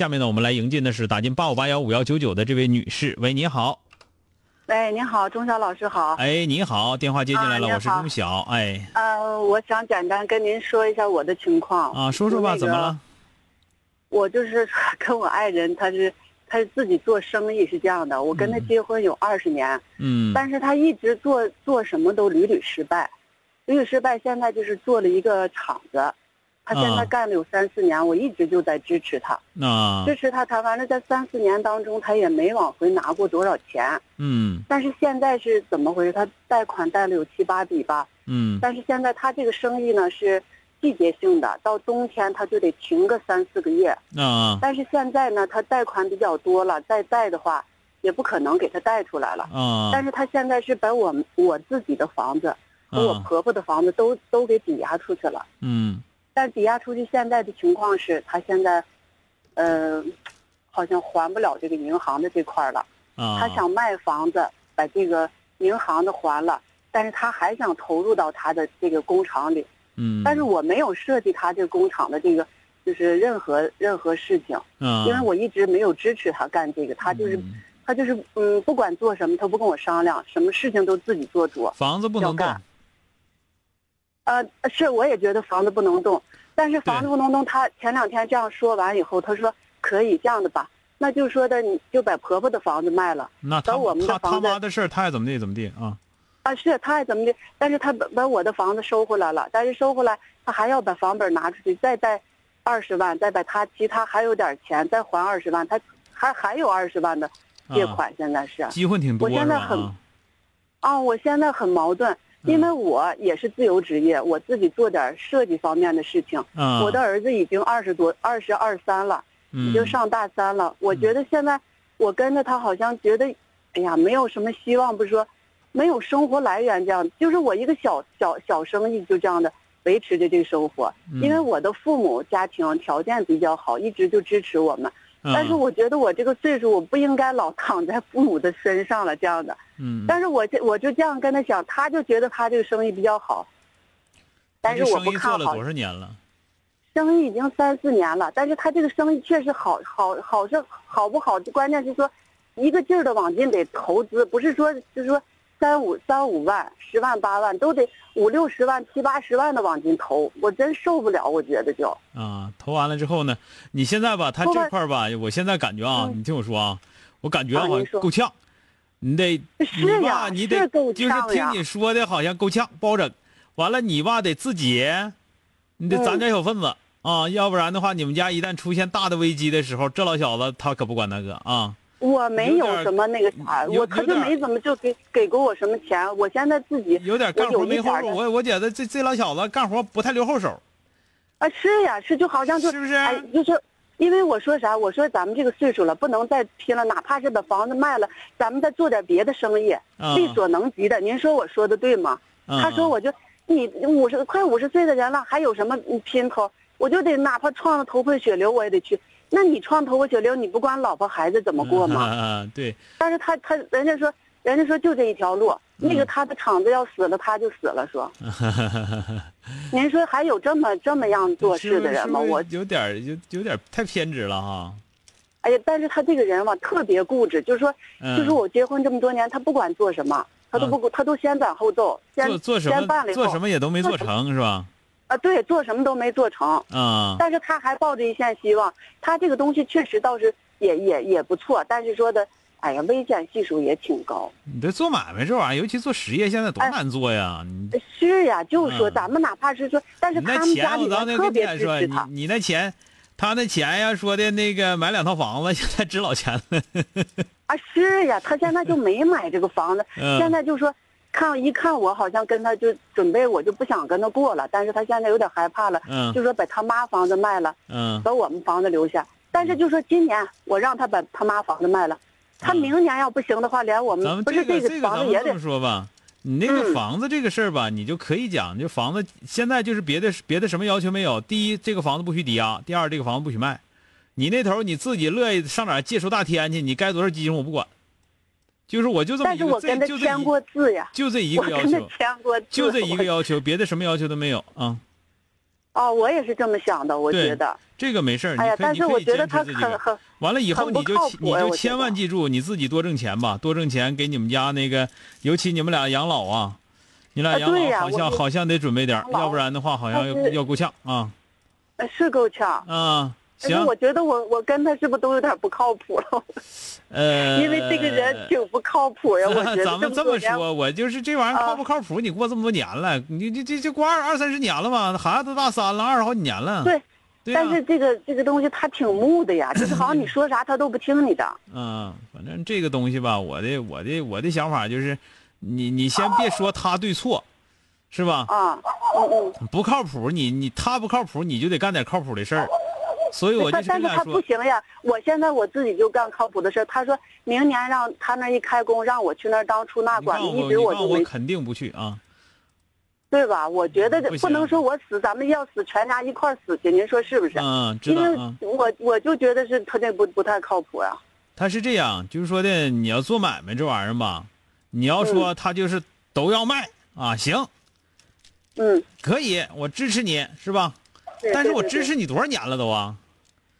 下面呢，我们来迎进的是打进八五八幺五幺九九的这位女士。喂，你好。喂，你好，钟晓老师好。哎，你好，电话接进来了，啊我是钟晓。哎，呃，我想简单跟您说一下我的情况。啊，说说吧，那个怎么了？？我就是跟我爱人，他是他是自己做生意，是这样的。我跟他嗯结婚有二十年，嗯但是他一直做做什么都屡屡失败，屡屡失败。现在就是做了一个厂子，他现啊在干了有三四年，我一直就在支持他，那支持他。他反正在三四年当中，他也没往回拿过多少钱。嗯但是现在是怎么回事？他贷款贷了有七八笔吧。嗯但是现在他这个生意呢是季节性的，到冬天他就得停个三四个月。啊但是现在呢，他贷款比较多了，再贷的话也不可能给他贷出来了。啊但是他现在是把我们我自己的房子和我啊婆婆的房子都都给抵押出去了。嗯但抵押出去现在的情况是，他现在，呃，好像还不了这个银行的这块了。啊，他想卖房子，把这个银行的还了，但是他还想投入到他的这个工厂里。嗯，但是我没有涉及他这个工厂的这个，就是任何任何事情，啊，因为我一直没有支持他干这个，他就是嗯他就是嗯，不管做什么，他不跟我商量，什么事情都自己做主。房子不能动呃，是我也觉得房子不能动，但是房子不能动，他前两天这样说完以后，他说可以这样的吧，那就说的你就把婆婆的房子卖了。那他我们的他他房子妈的事儿，他爱怎么地怎么地啊？啊，是他爱怎么地，但是他把把我的房子收回来了，但是收回来他还要把房本拿出去，再贷二十万，再把他其他还有点钱再还二十万，他还还有二十万的借啊款，现在是机会挺多我？现在很啊啊，我现在很矛盾，因为我也是自由职业，我自己做点设计方面的事情，嗯，我的儿子已经二十多，二十二三了，已嗯经上大三了，我觉得现在我跟着他好像觉得，哎呀，没有什么希望，不是说没有生活来源这样，就是我一个小小小生意就这样的维持着这个生活。嗯。因为我的父母家庭条件比较好，一直就支持我们。但是嗯我觉得我这个岁数，我不应该老躺在父母的身上了这样的。嗯，但是我这我就这样跟他讲，他就觉得他这个生意比较好，但是我不看好做了多少年了？生意已经三四年了，但是他这个生意确实好好好是好不好？关键是说，一个劲儿的往进得投资，不是说就是说三五三五万、十万八万都得五六十万、七八十万的往进投，我真受不了，我觉得就啊，投完了之后呢，你现在吧，他这块儿吧，我现在感觉啊，嗯你听我说啊，我感觉好像啊您说够呛，你得你吧，是呀你得是就是听你说的好像够呛，不好整。完了，你吧得自己，你得嗯攒点小份子啊，要不然的话，你们家一旦出现大的危机的时候，这老小子他可不管那个啊。我没有什么那个啥，我他就没怎么就给给过我什么钱，我现在自己有点干活没后手，一点儿我我觉得这这老小子干活不太留后手，啊，是呀，是就好像就是不是？哎，就是因为我说啥？我说咱们这个岁数了，不能再拼了，哪怕是把房子卖了，咱们再做点别的生意，啊力所能及的。您说我说的对吗？嗯他说我就你五十快五十岁的人了，还有什么拼头？我就得哪怕撞了头破血流，我也得去。那你撞头破血流，你不管老婆孩子怎么过吗？啊，对，但是他他人家说，人家说就这一条路，那个他的厂子要死了，他就死了。说，您说还有这么这么样做事的人吗？我有点儿有有点太偏执了哈。哎呀，但是他这个人吧，特别固执，就是说，嗯就是我结婚这么多年，他不管做什么，他都不顾，他都先斩后奏，先做做什么先办了以后做什么也都没做成是吧？啊，对，做什么都没做成，啊，但是他还抱着一线希望。他这个东西确实倒是也也也不错，但是说的，哎呀，危险系数也挺高。你这做买卖这玩意儿，尤其做实业，现在多难做呀！你是呀，就是说嗯咱们哪怕是说，但是他家里当年跟面特别支持他。你那钱，他那钱呀，说的那个买两套房子，现在值老钱了。啊，是呀，他现在就没买这个房子，嗯现在就说看一看我好像跟他就准备，我就不想跟他过了，但是他现在有点害怕了，嗯就说把他妈房子卖了，嗯把我们房子留下。但是就说今年我让他把他妈房子卖了，他嗯明年要不行的话，连我咱们们不是这个这个房子这么说吧，你那个嗯房子这个事儿吧，你就可以讲，就房子现在就是别的别的什么要求没有。第一，这个房子不许抵押；第二，这个房子不许卖。你那头你自己乐意上哪儿借出大天去，你该多少基金我不管。就是我就这么一个，我签过字呀，就这一个要求，签过字，就这一个要求，别的什么要求都没有啊。哦，我也是这么想的，我觉得，这个没事儿，哎呀，但是我觉得他。很很完了以后，你就你就千万记住，你自己多挣钱吧，多挣钱给你们家那个，尤其你们俩养老啊，你俩啊养老好像好像得准备点要不然的话好像要要够呛啊呃是够呛。啊！行我，觉得我我跟他是不是都有点不靠谱了？呃，因为这个人挺不靠谱呀，我觉得咱们这么说，我就是这玩意儿靠啊不靠谱？你过这么多年了，你这这这过二二三十年了吧？孩子都大三了，二十好几年了。对，但是这个这个东西他挺木的呀，就是好像你说啥他都不听你的。嗯，反正这个东西吧，我的我的我的想法就是，你你先别说他对错，是吧？啊，嗯嗯，不靠谱，你你他不靠谱，你就得干点靠谱的事儿。所以我但是他不，行呀。我现在我自己就干靠谱的事儿他说明年让他那一开工，让我去那儿当出纳管子，你告诉我，一直你告诉我就没我肯定不去啊。对吧？我觉得不行不能说我死，咱们要死全家一块儿死去，您说是不是？嗯，知因为道啊。我我就觉得是他这不不太靠谱呀。他是这样，就是说的，你要做买卖这玩意儿吧，你要说他就是都要卖啊，行，嗯，可以，我支持你，是吧？对但是我支持你多少年了都啊，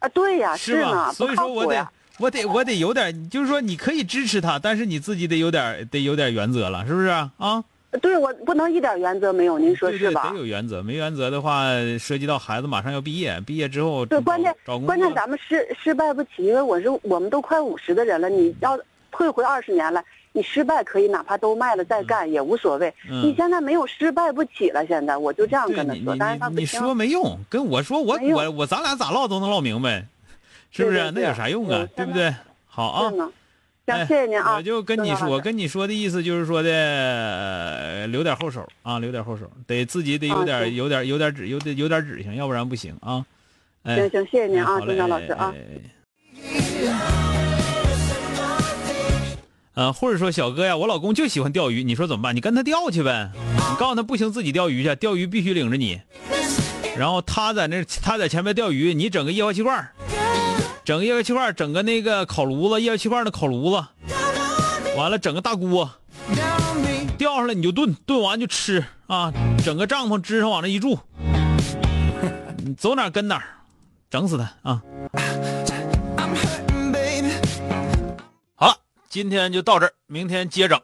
啊，对呀，是吧？呢，不所以说我得。我得我得有点，就是说你可以支持他，但是你自己得有点得有点原则了，是不是啊？啊，对我不能一点原则没有，您说对对，是吧得？有原则，没原则的话，涉及到孩子马上要毕业，毕业之后对，关键关键咱们失失败不起，因为我是我们都快五十的人了，你要退回二十年来，你失败可以哪怕都卖了再干也无所谓。嗯你现在没有失败不起了，现在我就这样跟他说，但是他你你。说没用，跟我说我我我咱俩咋唠都能唠明白，是不是？对对对那有啥用啊？嗯对不对？好啊哎行，谢谢您啊。我就跟你说，我跟你说的意思就是说的，呃留点后手啊，留点后手，得自己得有点、啊行有点有点指有点有点指性，要不然不行啊。哎，行行，谢谢您啊，哎好嘞郑强老师啊。哎哎呃，或者说小哥呀，我老公就喜欢钓鱼，你说怎么办？你跟他钓去呗，你告诉他不行，自己钓鱼去，钓鱼必须领着你。然后他在那，他在前面钓鱼，你整个液化气罐儿，整个液化气罐，整个那个烤炉子，液化气罐的烤炉子，完了整个大锅，钓上来你就炖，炖完就吃啊，整个帐篷支上往那一住，你走哪跟哪，整死他啊！好了，今天就到这儿，明天接整。